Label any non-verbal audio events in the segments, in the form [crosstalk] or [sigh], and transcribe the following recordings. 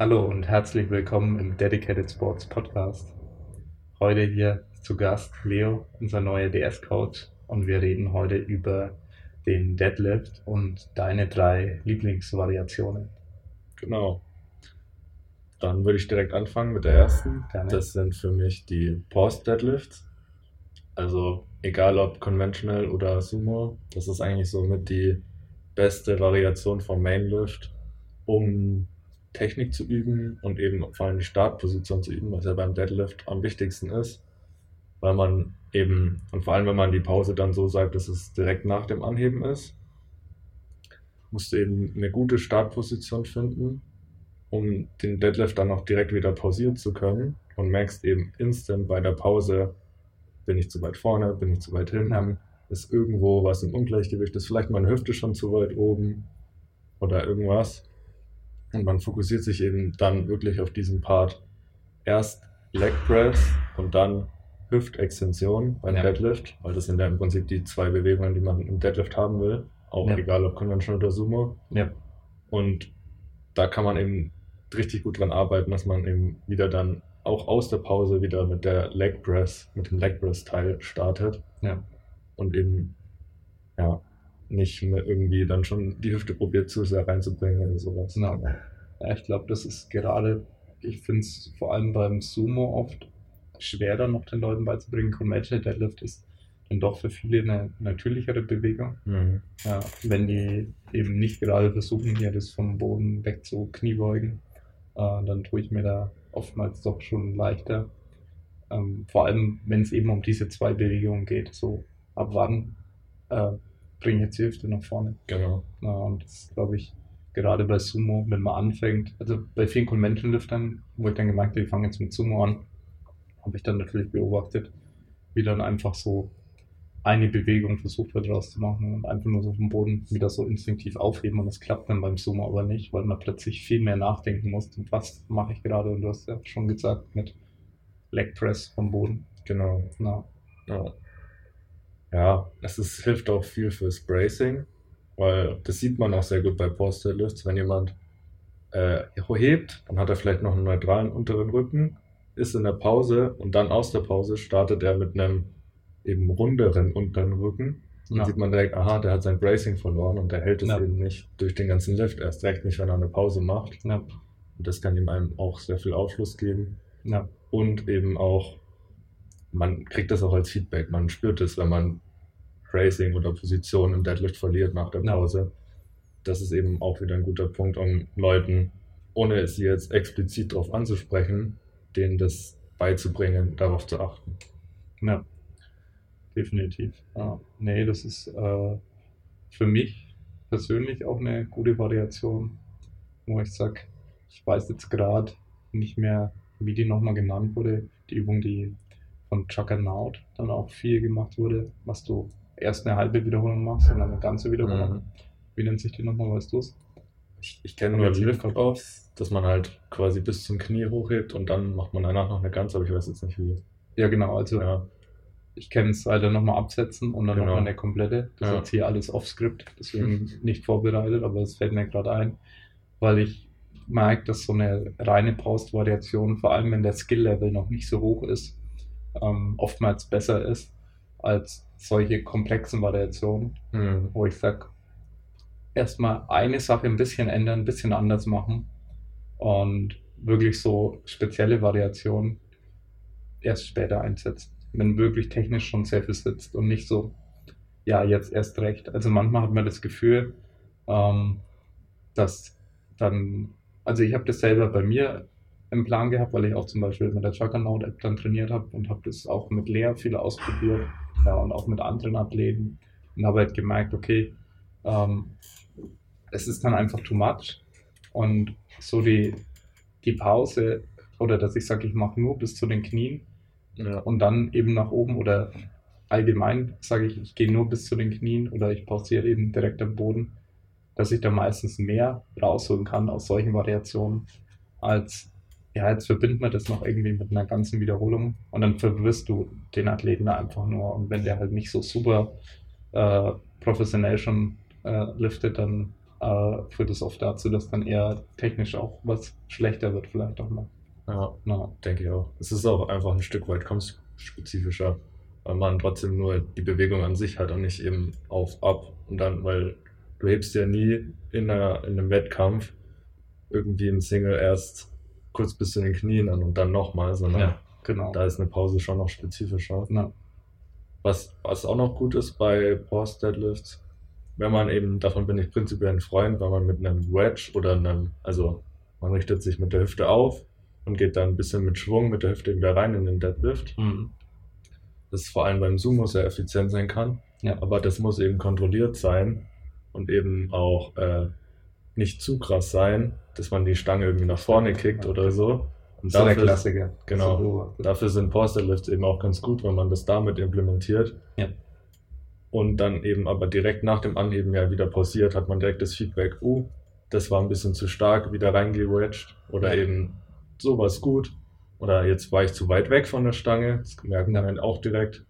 Hallo und herzlich willkommen im Dedicated Sports Podcast. Heute hier zu Gast Leo, unser neuer DS-Coach, und wir reden heute über den Deadlift und deine drei Lieblingsvariationen. Genau. Dann würde ich direkt anfangen mit der ersten. Gerne. Das sind für mich die Post Deadlifts. Also egal ob conventional oder Sumo, das ist eigentlich somit die beste Variation vom Mainlift, um Technik zu üben und eben vor allem die Startposition zu üben, was ja beim Deadlift am wichtigsten ist, weil man eben, und vor allem wenn man die Pause dann so sagt, dass es direkt nach dem Anheben ist, musst du eben eine gute Startposition finden, um den Deadlift dann auch direkt wieder pausieren zu können und merkst eben instant bei der Pause, bin ich zu weit vorne, bin ich zu weit hinten, ist irgendwo was im Ungleichgewicht, ist vielleicht meine Hüfte schon zu weit oben oder irgendwas. Und man fokussiert sich eben dann wirklich auf diesen Part. Erst Leg Press und dann Hüftextension beim Ja. Deadlift, weil das sind ja im Prinzip die zwei Bewegungen, die man im Deadlift haben will. Auch Ja. egal ob Conventional oder Sumo. Ja, Und da kann man eben richtig gut dran arbeiten, dass man eben wieder dann auch aus der Pause wieder mit der Leg Press, mit dem Leg Press Teil startet ja, und eben ja nicht mehr irgendwie dann schon die Hüfte probiert zu sehr reinzubringen oder sowas. genau. Ja, ich glaube, das ist gerade, ich finde es vor allem beim Sumo oft schwerer noch den Leuten beizubringen. Conventional Deadlift ist dann doch für viele eine natürlichere Bewegung. Mhm. Ja, wenn die eben nicht gerade versuchen, hier das vom Boden weg zu kniebeugen, äh, dann tue ich mir da oftmals doch schon leichter. Ähm, vor allem, wenn es eben um diese zwei Bewegungen geht. So, ab wann äh, bringe ich jetzt die Hüfte nach vorne? Genau. Ja, und das glaube ich, gerade bei Sumo, wenn man anfängt, also bei vielen Convention-Liftern, wo ich dann gemerkt habe, die fangen jetzt mit Sumo an, habe ich dann natürlich beobachtet, wie dann einfach so eine Bewegung versucht wird daraus zu machen und einfach nur so vom Boden wieder so instinktiv aufheben und das klappt dann beim Sumo aber nicht, weil man plötzlich viel mehr nachdenken muss, was mache ich gerade und du hast ja schon gesagt mit Leg Press vom Boden. Genau. Na, Ja. Ja, es ist, hilft auch viel fürs Bracing, weil das sieht man auch sehr gut bei Post Deadlifts, wenn jemand äh, hebt, dann hat er vielleicht noch einen neutralen unteren Rücken, ist in der Pause und dann aus der Pause startet er mit einem eben runderen unteren Rücken. Dann Ja. sieht man direkt, aha, der hat sein Bracing verloren und der hält es Ja. eben nicht durch den ganzen Lift, erst recht nicht, wenn er eine Pause macht. ja, Und das kann ihm einem auch sehr viel Aufschluss geben und eben auch, man kriegt das auch als Feedback. Man spürt es, wenn man Racing oder Position im Deadlift verliert nach der. Pause. Das ist eben auch wieder ein guter Punkt, um Leuten, ohne sie jetzt explizit darauf anzusprechen, denen das beizubringen, darauf zu achten. Ja, definitiv. Ja. Nee, das ist äh, für mich persönlich auch eine gute Variation, wo ich sage, ich weiß jetzt gerade nicht mehr, wie die nochmal genannt wurde. Die Übung, die von Juggernaut dann auch viel gemacht wurde, was du erst eine halbe Wiederholung machst und dann eine ganze Wiederholung. Mhm. Wie nennt sich die nochmal, weißt du es? Ich, ich kenne nur im Lift-Offs, dass man halt quasi bis zum Knie hochhebt und dann macht man danach noch eine ganze, aber ich weiß jetzt nicht wie. Ja, genau. Also Ja, ich kenne es leider nochmal absetzen und dann Genau. nochmal eine komplette. Das ist Ja. jetzt hier alles off-script, deswegen nicht vorbereitet, aber es fällt mir gerade ein, weil ich merke, dass so eine reine Post-Variation, vor allem wenn der Skill-Level noch nicht so hoch ist, ähm, oftmals besser ist als solche komplexen Variationen, Mhm. wo ich sage, erstmal eine Sache ein bisschen ändern, ein bisschen anders machen und wirklich so spezielle Variationen erst später einsetzen, wenn wirklich technisch schon sehr viel sitzt und nicht so, ja, jetzt erst recht. Also manchmal hat man das Gefühl, ähm, dass dann, also ich habe das selber bei mir im Plan gehabt, weil ich auch zum Beispiel mit der Juggernaut-App dann trainiert habe und habe das auch mit Lea viel ausprobiert ja, und auch mit anderen Athleten und habe halt gemerkt, okay, ähm, es ist dann einfach too much und so die, die Pause oder dass ich sage, ich mache nur bis zu den Knien Ja. und dann eben nach oben oder allgemein sage ich, ich gehe nur bis zu den Knien oder ich pausiere eben direkt am Boden, dass ich da meistens mehr rausholen kann aus solchen Variationen, als ja, jetzt verbindet man das noch irgendwie mit einer ganzen Wiederholung und dann verwirrst du den Athleten da einfach nur. Und wenn der halt nicht so super äh, professionell schon äh, liftet, dann äh, führt es oft dazu, dass dann eher technisch auch was schlechter wird, vielleicht auch mal. Ja, ja. denke ich auch. Es ist auch einfach ein Stück weit spezifischer, weil man trotzdem nur die Bewegung an sich hat und nicht eben auf, ab und dann, weil du hebst ja nie in, einer, in einem Wettkampf irgendwie ein Single erst kurz bis zu den Knien an und dann nochmal, sondern ja, genau. da ist eine Pause schon noch spezifischer. Ja. Was, was auch noch gut ist bei Pause Deadlifts, wenn man eben, davon bin ich prinzipiell ein Freund, wenn man mit einem Wedge oder einem, also man richtet sich mit der Hüfte auf und geht dann ein bisschen mit Schwung mit der Hüfte wieder rein in den Deadlift. Mhm. Das vor allem beim Sumo sehr effizient sein kann. Ja. Aber das muss eben kontrolliert sein und eben auch äh, nicht zu krass sein, dass man die Stange irgendwie nach vorne kickt oder so. Und dafür, der Klassiker. Genau. Dafür sind Poster-Lifts eben auch ganz gut, wenn man das damit implementiert. Ja. Und dann eben aber direkt nach dem Anheben ja wieder pausiert, hat man direkt das Feedback, uh, das war ein bisschen zu stark, wieder reingewedged. Oder ja. eben, so war es gut. Oder jetzt war ich zu weit weg von der Stange. Das merken wir dann auch direkt.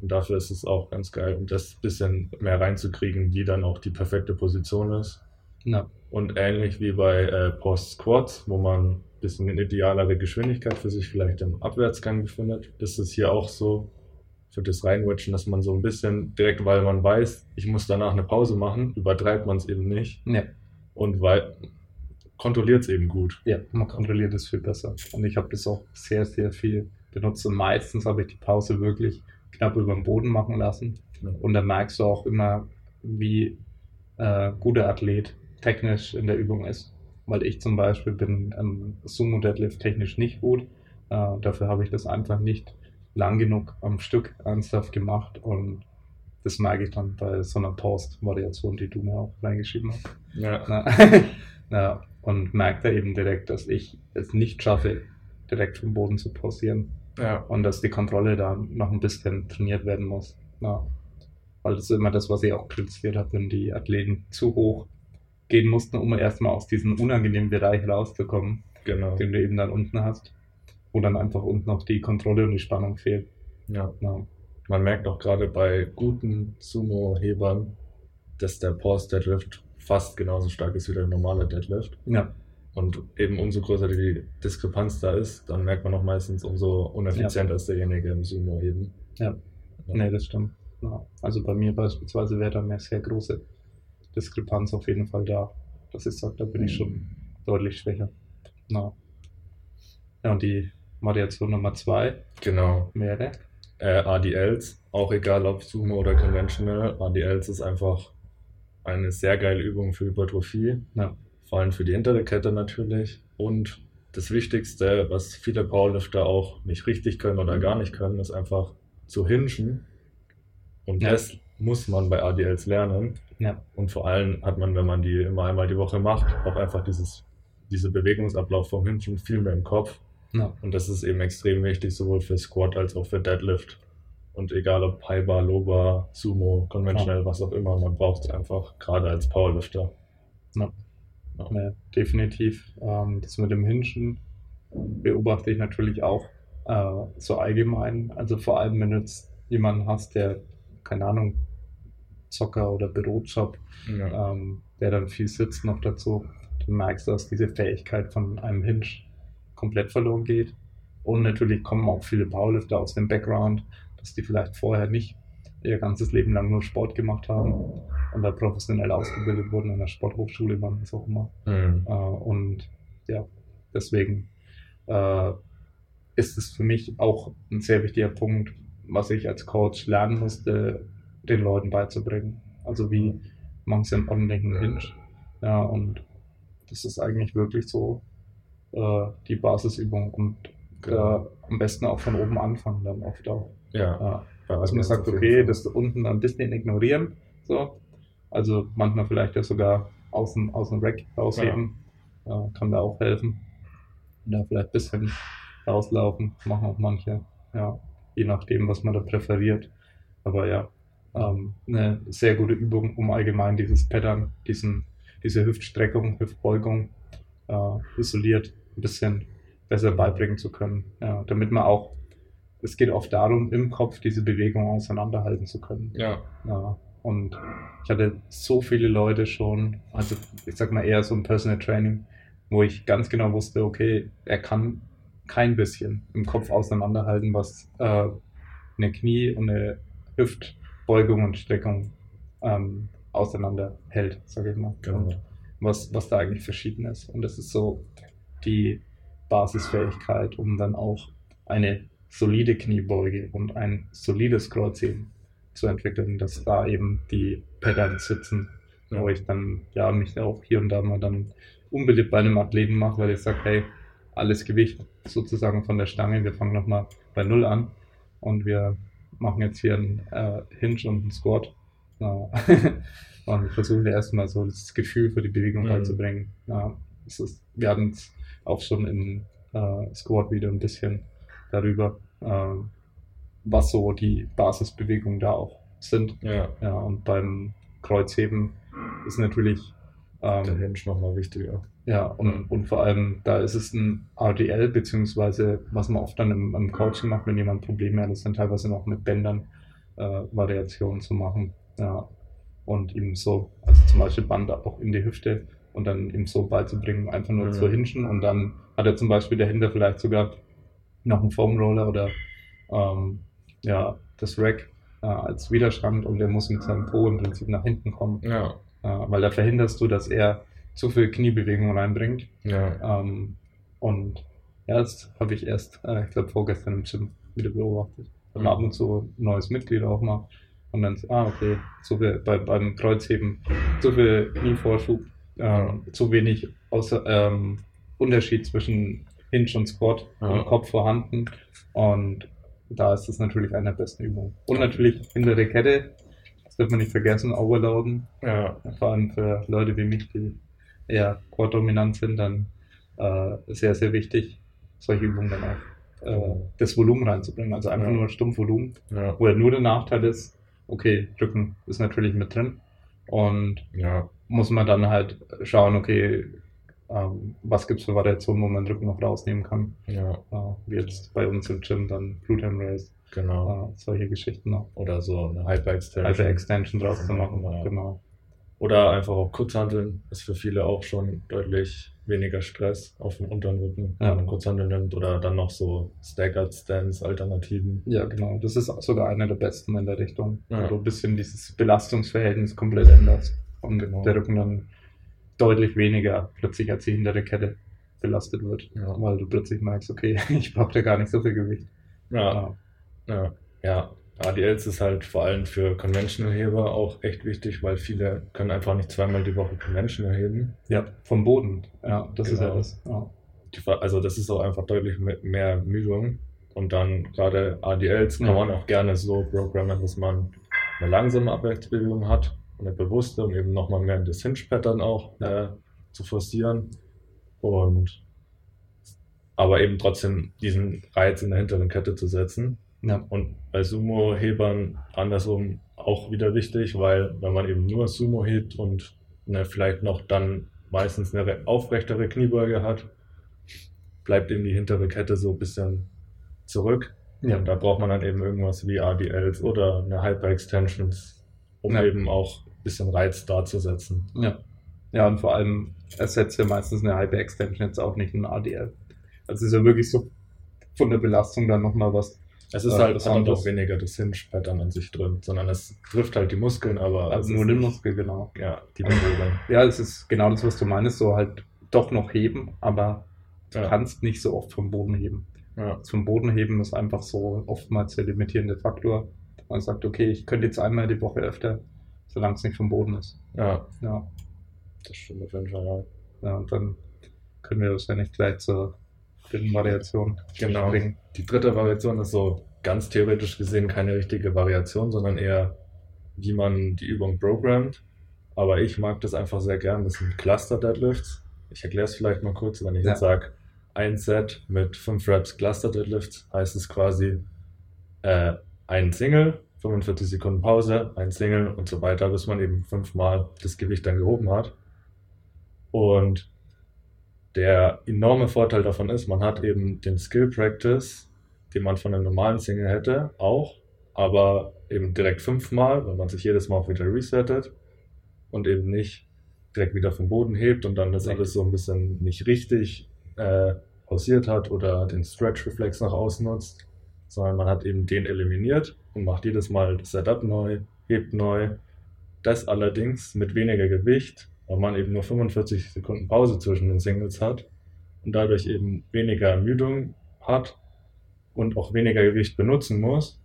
Und dafür ist es auch ganz geil, um das bisschen mehr reinzukriegen, wie dann auch die perfekte Position ist. Ja. Und ähnlich wie bei äh, Post Squats, wo man ein bisschen eine idealere Geschwindigkeit für sich vielleicht im Abwärtsgang befindet, ist es hier auch so für das Reinwatchen, dass man so ein bisschen direkt, weil man weiß, ich muss danach eine Pause machen, übertreibt man es eben nicht. Ja. Und weil kontrolliert es eben gut. Ja, man kontrolliert es viel besser. Und ich habe das auch sehr, sehr viel benutzt. Und meistens habe ich die Pause wirklich knapp über dem Boden machen lassen. Ja. Und dann merkst du auch immer, wie äh, guter Athlet technisch in der Übung ist. Weil ich zum Beispiel bin am Sumo Deadlift technisch nicht gut. Äh, dafür habe ich das einfach nicht lang genug am Stück ernsthaft gemacht und das merke ich dann bei so einer Post-Variation, die du mir auch reingeschrieben hast. Ja. [laughs] ja. Und merke da eben direkt, dass ich es nicht schaffe, direkt vom Boden zu pausieren. Ja. Und dass die Kontrolle da noch ein bisschen trainiert werden muss. Ja. Weil das ist immer das, was ich auch kritisiert habe, wenn die Athleten zu hoch gehen mussten, um erstmal aus diesem unangenehmen Bereich rauszukommen, genau. den du eben dann unten hast, wo dann einfach unten auch die Kontrolle und die Spannung fehlt. Ja. ja. Man merkt auch gerade bei guten Sumo-Hebern, dass der Pause Deadlift fast genauso stark ist wie der normale Deadlift. Ja. Und eben umso größer die Diskrepanz da ist, dann merkt man auch meistens, umso uneffizienter ja. ist derjenige im Sumo-Heben. Ja. ja. Nee, das stimmt. Also bei mir beispielsweise wäre da eine sehr große Diskrepanz auf jeden Fall da. Dass ich sage, da bin ich schon deutlich schwächer. Na. Ja, und die Variation Nummer zwei genau. wäre? Äh, ADLs, auch egal ob Sumo oder Conventional. ADLs ist einfach eine sehr geile Übung für Hypertrophie. Ja. Vor allem für die hintere Kette natürlich. Und das Wichtigste, was viele Powerlifter auch nicht richtig können oder gar nicht können, ist einfach zu hinschen. Und ja. das muss man bei ADLs lernen. Ja. Und vor allem hat man, wenn man die immer einmal die Woche macht, auch einfach dieses, diese Bewegungsablauf vom Hinschen viel mehr im Kopf. Ja. Und das ist eben extrem wichtig, sowohl für Squat als auch für Deadlift. Und egal ob High Bar, Low Bar, Sumo, Conventional, ja. was auch immer, man braucht es einfach, gerade als Powerlifter. Ja. Ja. ja definitiv. Ähm, das mit dem Hinschen beobachte ich natürlich auch äh, so allgemein. Also vor allem, wenn du jetzt jemanden hast, der, keine Ahnung, Zocker oder Bürojob, ja. ähm, der dann viel sitzt noch dazu, dann merkst du, dass diese Fähigkeit von einem Hinge komplett verloren geht. Und natürlich kommen auch viele Powerlifter aus dem Background, dass die vielleicht vorher nicht ihr ganzes Leben lang nur Sport gemacht haben und da professionell ausgebildet wurden in der Sporthochschule, wann was auch immer. Mhm. Äh, und ja, deswegen äh, ist es für mich auch ein sehr wichtiger Punkt, was ich als Coach lernen musste, den Leuten beizubringen. Also wie machen sie einen ordentlichen Hinge. Ja, und das ist eigentlich wirklich so äh, die Basisübung und äh, am besten auch von oben anfangen dann oft auch. Ja. ja. Also man sagt, okay, das unten ein bisschen ignorieren, so. Also manchmal vielleicht ja sogar aus dem, aus dem Rack rausheben, ja. kann da auch helfen. Da vielleicht ein bisschen rauslaufen, machen auch manche, ja, je nachdem, was man da präferiert. Aber ja, ähm, eine sehr gute Übung, um allgemein dieses Pattern, diesen, diese Hüftstreckung, Hüftbeugung äh, isoliert ein bisschen besser beibringen zu können. Ja, damit man auch, es geht oft darum, im Kopf diese Bewegung auseinanderhalten zu können. Ja. ja Und ich hatte so viele Leute schon, also ich sag mal eher so ein Personal Training, wo ich ganz genau wusste, okay, er kann kein bisschen im Kopf auseinanderhalten, was äh, eine Knie- und eine Hüftbeugung und Streckung ähm, auseinanderhält, sage ich mal. Genau. Und was, was da eigentlich verschieden ist. Und das ist so die Basisfähigkeit, um dann auch eine solide Kniebeuge und ein solides Kreuzheben zu entwickeln, dass da eben die Patterns sitzen, Ja. wo ich dann ja mich auch hier und da mal dann unbeliebt bei einem Athleten mache, weil ich sage, hey, alles Gewicht sozusagen von der Stange, wir fangen nochmal bei Null an und wir machen jetzt hier einen äh, Hinge und einen Squat. Ja. [laughs] und versuchen erstmal so das Gefühl für die Bewegung Mhm. reinzubringen. Ja, ist, wir hatten es auch schon im äh, Squat wieder ein bisschen darüber, ähm, was so die Basisbewegungen da auch sind. Ja, Ja, und beim Kreuzheben ist natürlich der ähm, Hinge nochmal wichtiger. Ja, und, und vor allem, da ist es ein RDL, beziehungsweise was man oft dann im, im Coaching macht, wenn jemand Probleme hat, ist dann teilweise noch mit Bändern äh, Variationen zu machen. Ja. Und ihm so, also zum Beispiel Band auch in die Hüfte und dann ihm so beizubringen, einfach nur Mhm. zu hinschen. Und dann hat er zum Beispiel dahinter vielleicht sogar noch einen Foam Roller oder ähm, ja, das Rack äh, als Widerstand und er muss mit seinem Po im Prinzip nach hinten kommen. Ja, Äh, weil da verhinderst du, dass er zu viel Kniebewegung reinbringt. ja, Ähm, und ja, das habe ich erst, äh, ich glaube, vorgestern im Gym wieder beobachtet. Dann Mhm. ab und zu ein neues Mitglied auch mal. Und dann, ah, okay, so viel, bei, beim Kreuzheben, so viel Knievorschub, ähm, zu wenig außer, ähm, Unterschied zwischen Hinge und Squat Ja. im Kopf vorhanden. Und da ist das natürlich eine der besten Übungen. Und natürlich hintere Kette, das darf man nicht vergessen, overloaden. ja, Vor allem für Leute wie mich, die eher quad-dominant sind, dann äh, sehr, sehr wichtig, solche Übungen dann auch äh, das Volumen reinzubringen. Also einfach Ja. nur stumpf Volumen, ja, wo ja nur der Nachteil ist, okay, Rücken ist natürlich mit drin und ja, muss man dann halt schauen, okay, ähm, was gibt es für Variationen, wo man den Rücken noch rausnehmen kann. ja, Äh, wie jetzt bei uns im Gym dann Glute Ham Raise, genau. äh, solche Geschichten noch. Oder so eine Hyper-Extension. Hyper Extension draus zu machen, Ja. genau. Oder einfach auch Kurzhanteln ist für viele auch schon deutlich weniger Stress auf dem unteren Rücken, Ja. wenn man Kurzhanteln nimmt. Oder dann noch so Staggered Stance, Alternativen. Ja, genau. Das ist sogar einer der besten in der Richtung. Ja. Wo du ein bisschen dieses Belastungsverhältnis komplett änderst. Und Genau. der Rücken dann deutlich weniger plötzlich als die hintere Kette belastet wird. Ja. Weil du plötzlich merkst, okay, [laughs] ich brauche da gar nicht so viel Gewicht. Ja, ja, ja. ADLs ist halt vor allem für Conventional-Heber auch echt wichtig, weil viele können einfach nicht zweimal die Woche Conventional heben. ja, vom Boden. Ja, das ist ja Genau. das. Ja. Die, also das ist auch einfach deutlich me- mehr Mühung. Und dann gerade ADLs kann Ja. man auch gerne so programmen, dass man eine langsame Abwärtsbewegung hat, eine bewusste, um eben nochmal mehr in das Hinge-Pattern auch äh, zu forcieren. Und aber eben trotzdem diesen Reiz in der hinteren Kette zu setzen. Ja. Und bei Sumo-Hebern andersrum auch wieder wichtig, weil wenn man eben nur Sumo hebt und ne, vielleicht noch dann meistens eine re- aufrechtere Kniebeuge hat, bleibt eben die hintere Kette so ein bisschen zurück. Ja. Und da braucht man dann eben irgendwas wie ADLs oder eine Hyper-Extensions, um Ja. eben auch ein bisschen Reiz darzusetzen. ja. Ja, und vor allem ersetzt ja meistens eine Hyper Extension jetzt auch nicht ein ADL. Also ist ja wirklich so von der Belastung dann nochmal was. Es ist Ja, halt das doch weniger das Hinge-Pattern an sich drin, sondern es trifft halt die Muskeln, aber Also nur den nicht- Muskel, genau. Ja, die Bewegung. Ja, es ist genau das, was du meinst, so halt doch noch heben, aber du Ja. kannst nicht so oft vom Boden heben. Ja. Das vom Boden heben ist einfach so oftmals der limitierende Faktor. Man sagt, okay, ich könnte jetzt einmal die Woche öfter, solange es nicht vom Boden ist. ja, Ja, das stimmt auf jeden Fall. Ja. ja und dann können wir wahrscheinlich gleich zur dritten Variation Genau. Die dritte Variation ist so ganz theoretisch gesehen keine richtige Variation, sondern eher, wie man die Übung programmt. Aber ich mag das einfach sehr gern. Das sind Cluster Deadlifts. Ich erkläre es vielleicht mal kurz, wenn ich Ja. jetzt sage, ein Set mit 5 Reps Cluster Deadlifts, heißt es quasi äh, ein Single, 45 Sekunden Pause, ein Single und so weiter, bis man eben fünfmal das Gewicht dann gehoben hat. Und der enorme Vorteil davon ist, man hat eben den Skill Practice, den man von einem normalen Single hätte, auch, aber eben direkt fünfmal, wenn man sich jedes Mal auch wieder resettet und eben nicht direkt wieder vom Boden hebt und dann das alles so ein bisschen nicht richtig äh, pausiert hat oder den Stretch-Reflex nach außen nutzt, sondern man hat eben den eliminiert und macht jedes Mal das Setup neu, hebt neu. Das allerdings mit weniger Gewicht, weil man eben nur 45 Sekunden Pause zwischen den Singles hat und dadurch eben weniger Ermüdung hat und auch weniger Gewicht benutzen muss,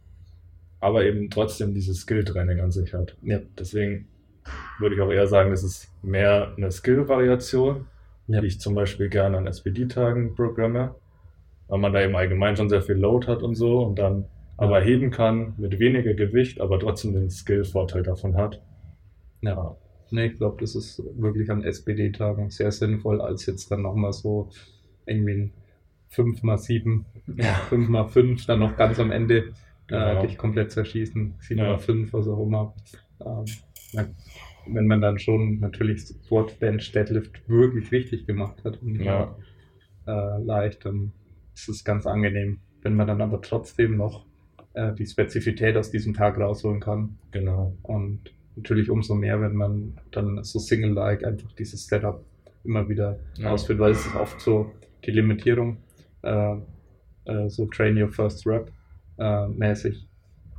aber eben trotzdem dieses Skill-Training an sich hat. Ja. Deswegen würde ich auch eher sagen, es ist mehr eine Skill-Variation, Ja. die ich zum Beispiel gerne an SPD-Tagen programme, weil man da eben allgemein schon sehr viel Load hat und so und dann aber heben kann mit weniger Gewicht, aber trotzdem den Skill-Vorteil davon hat. Ja. Nee, ich glaube, das ist wirklich an SPD-Tagen sehr sinnvoll, als jetzt dann nochmal so irgendwie ein 5x7, Ja. [laughs] 5x5, dann noch ganz am Ende Genau. äh, dich komplett zerschießen, 7x5, was auch immer. Ähm, ja, wenn man dann schon natürlich Squat, Bench, Deadlift wirklich richtig gemacht hat und Ja. äh, leicht, dann ist es ganz angenehm. Wenn man dann aber trotzdem noch äh, die Spezifität aus diesem Tag rausholen kann, Genau. und natürlich umso mehr, wenn man dann so Single-like einfach dieses Setup immer wieder Ja. ausführt, weil es ist oft so die Limitierung, äh, äh, so Train Your First Rep äh, mäßig.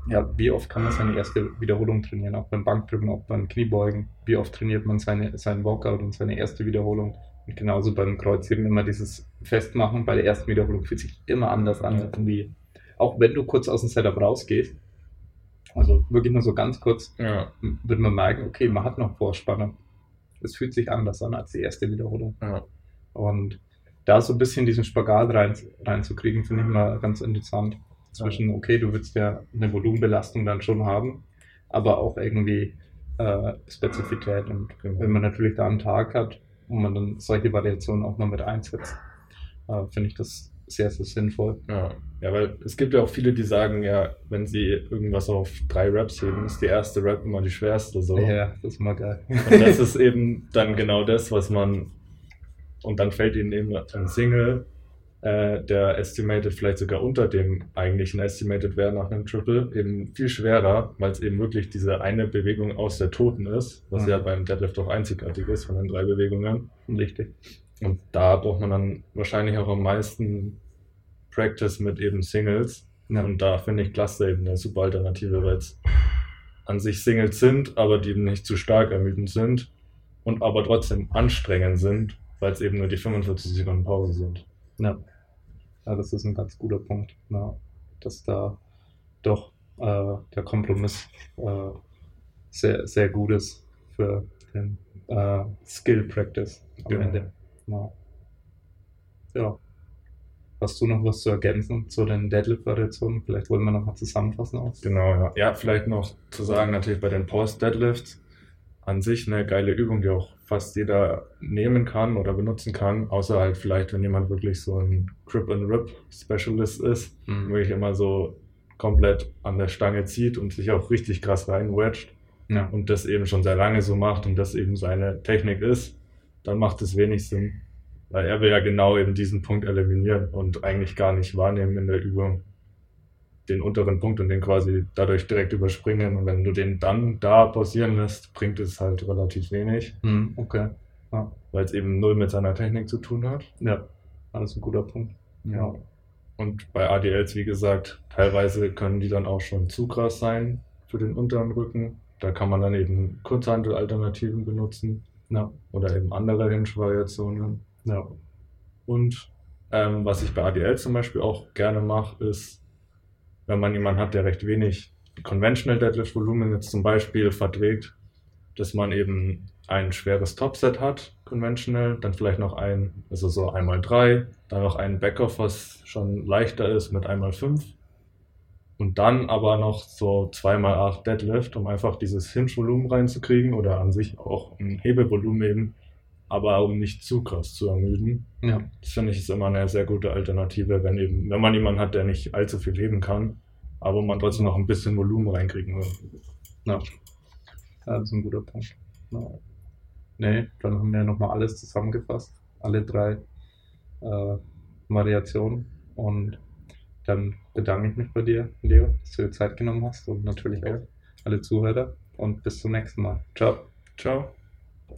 Ja, wie oft kann man seine erste Wiederholung trainieren, auch beim Bankdrücken, auch beim Kniebeugen? Wie oft trainiert man seine, seinen Walkout und seine erste Wiederholung? Und genauso beim Kreuzheben immer dieses Festmachen bei der ersten Wiederholung fühlt sich immer anders an. Ja. Irgendwie. Auch wenn du kurz aus dem Setup rausgehst, also wirklich nur so ganz kurz, Ja. wird man merken, okay, man hat noch Vorspannung. Es fühlt sich anders an als die erste Wiederholung. Ja. Und da so ein bisschen diesen Spagat rein, reinzukriegen, finde ich immer ganz interessant. Zwischen, okay, du willst ja eine Volumenbelastung dann schon haben, aber auch irgendwie äh, Spezifität. Und Genau. wenn man natürlich da einen Tag hat, wo man dann solche Variationen auch mal mit einsetzt, äh, finde ich das sehr, sehr sinnvoll. Ja. ja, weil es gibt ja auch viele, die sagen, ja, wenn sie irgendwas auf drei Raps heben, ist die erste Rap immer die schwerste. So. Ja, das ist mal geil. Und das ist eben dann genau das, was man. Und dann fällt ihnen eben ein Single, äh, der Estimated vielleicht sogar unter dem eigentlichen Estimated wäre nach einem Triple, eben viel schwerer, weil es eben wirklich diese eine Bewegung aus der Toten ist, was Mhm. ja beim Deadlift auch einzigartig ist von den drei Bewegungen. Richtig. Und da braucht man dann wahrscheinlich auch am meisten Practice mit eben Singles. Ja. Und da finde ich Cluster eben eine super Alternative, weil es an sich Singles sind, aber die eben nicht zu stark ermüdend sind und aber trotzdem anstrengend sind, weil es eben nur die 45 Sekunden Pause sind. Ja. Ja, das ist ein ganz guter Punkt, ja, dass da doch äh, der Kompromiss äh, sehr, sehr gut ist für den äh, Skill Practice am Genau. Ende. Ja. ja. Hast du noch was zu ergänzen zu den Deadlift-Variationen? Vielleicht wollen wir nochmal zusammenfassen aus. Genau, ja. Ja, vielleicht noch zu sagen, natürlich bei den Post-Deadlifts an sich eine geile Übung, die auch fast jeder nehmen kann oder benutzen kann, außer halt vielleicht, wenn jemand wirklich so ein Grip-and-Rip-Specialist ist, Mhm. wirklich immer so komplett an der Stange zieht und sich auch richtig krass reinwedgt Ja. und das eben schon sehr lange so macht und das eben seine Technik ist, dann macht es wenig Sinn. Weil er will ja genau eben diesen Punkt eliminieren und eigentlich gar nicht wahrnehmen in der Übung den unteren Punkt und den quasi dadurch direkt überspringen. Und wenn du den dann da pausieren lässt, bringt es halt relativ wenig, Mhm, okay. Ja. weil es eben null mit seiner Technik zu tun hat. ja, alles ein guter Punkt. Ja. Und bei ADLs, wie gesagt, teilweise können die dann auch schon zu krass sein für den unteren Rücken. Da kann man dann eben Kurzhandel-Alternativen benutzen Ja. oder eben andere Hinge-Variationen. Ja. Und ähm, was ich bei ADL zum Beispiel auch gerne mache, ist, wenn man jemanden hat, der recht wenig Conventional Deadlift Volumen jetzt zum Beispiel verträgt, dass man eben ein schweres Topset hat, conventional, dann vielleicht noch ein, also so einmal drei, dann noch ein Backoff, was schon leichter ist mit einmal fünf und dann aber noch so zweimal acht Deadlift, um einfach dieses Hinge-Volumen reinzukriegen oder an sich auch ein Hebevolumen eben, aber um nicht zu krass zu ermüden. Ja. Das finde ich ist immer eine sehr gute Alternative, wenn eben, wenn man jemanden hat, der nicht allzu viel heben kann, aber man trotzdem noch ein bisschen Volumen reinkriegen will. Ja. ja, das ist ein guter Punkt. Ja. Nee, dann haben wir nochmal alles zusammengefasst. Alle drei äh, Variationen. Und dann bedanke ich mich bei dir, Leo, dass du dir Zeit genommen hast und natürlich auch alle Zuhörer und bis zum nächsten Mal. Ciao. Ciao.